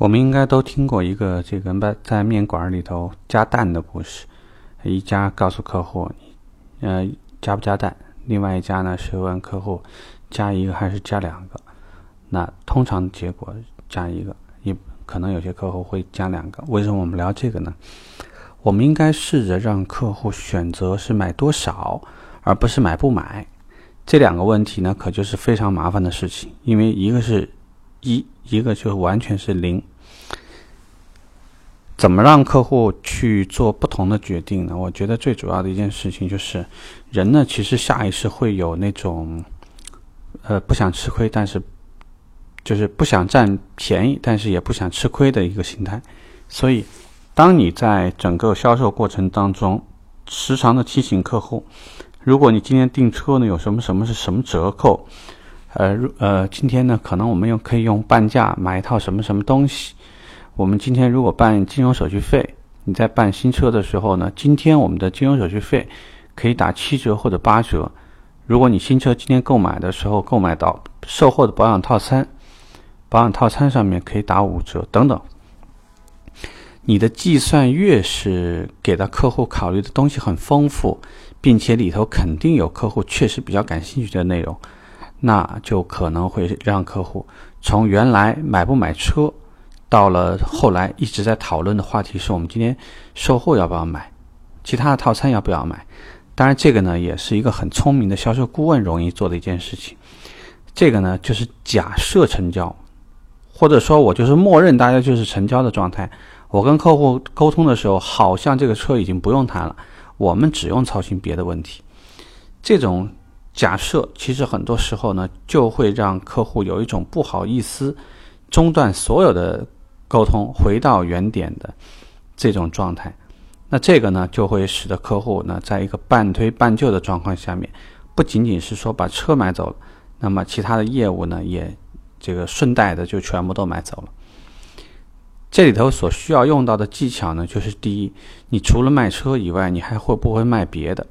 我们应该都听过一个这个在在面馆里头加蛋的故事。一家告诉客户，呃，加不加蛋？另外一家呢是问客户加一个还是加两个？那通常结果加一个，也可能有些客户会加两个。为什么我们聊这个呢？我们应该试着让客户选择是买多少，而不是买不买。这两个问题呢，可就是非常麻烦的事情，因为一个是一，一个就完全是零。怎么让客户去做不同的决定呢？我觉得最主要的一件事情就是，人呢其实下意识会有那种，呃，不想吃亏，但是就是不想占便宜，但是也不想吃亏的一个心态。所以，当你在整个销售过程当中，时常的提醒客户，如果你今天订车呢，有什么什么是什么折扣，呃呃，今天呢，可能我们用可以用半价买一套什么什么东西。我们今天如果办金融手续费，你在办新车的时候呢，今天我们的金融手续费可以打七折或者八折。如果你新车今天购买的时候购买到售后的保养套餐，保养套餐上面可以打五折等等。你的计算越是给到客户考虑的东西很丰富，并且里头肯定有客户确实比较感兴趣的内容，那就可能会让客户从原来买不买车。到了后来一直在讨论的话题是我们今天售后要不要买，其他的套餐要不要买？当然，这个呢也是一个很聪明的销售顾问容易做的一件事情。这个呢就是假设成交，或者说我就是默认大家就是成交的状态。我跟客户沟通的时候，好像这个车已经不用谈了，我们只用操心别的问题。这种假设其实很多时候呢就会让客户有一种不好意思中断所有的。沟通回到原点的这种状态，那这个呢就会使得客户呢在一个半推半就的状况下面，不仅仅是说把车买走了，那么其他的业务呢也这个顺带的就全部都买走了。这里头所需要用到的技巧呢，就是第一，你除了卖车以外，你还会不会卖别的？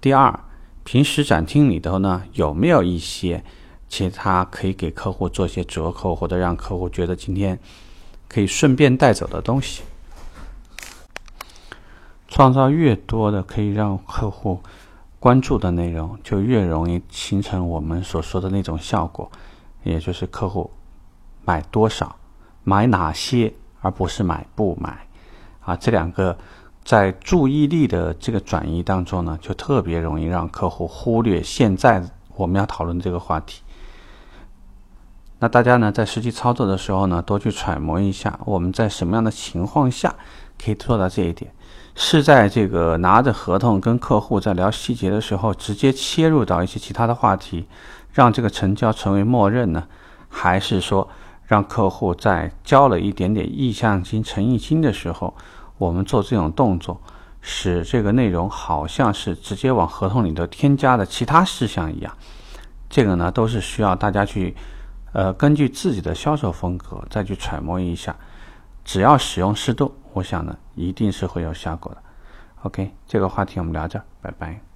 第二，平时展厅里头呢有没有一些其他可以给客户做些折扣，或者让客户觉得今天。可以顺便带走的东西，创造越多的可以让客户关注的内容，就越容易形成我们所说的那种效果，也就是客户买多少、买哪些，而不是买不买。啊，这两个在注意力的这个转移当中呢，就特别容易让客户忽略现在我们要讨论这个话题。那大家呢，在实际操作的时候呢，多去揣摩一下，我们在什么样的情况下可以做到这一点？是在这个拿着合同跟客户在聊细节的时候，直接切入到一些其他的话题，让这个成交成为默认呢？还是说，让客户在交了一点点意向金、诚意金的时候，我们做这种动作，使这个内容好像是直接往合同里头添加的其他事项一样？这个呢，都是需要大家去。呃，根据自己的销售风格再去揣摩一下，只要使用适度，我想呢，一定是会有效果的。OK，这个话题我们聊这，拜拜。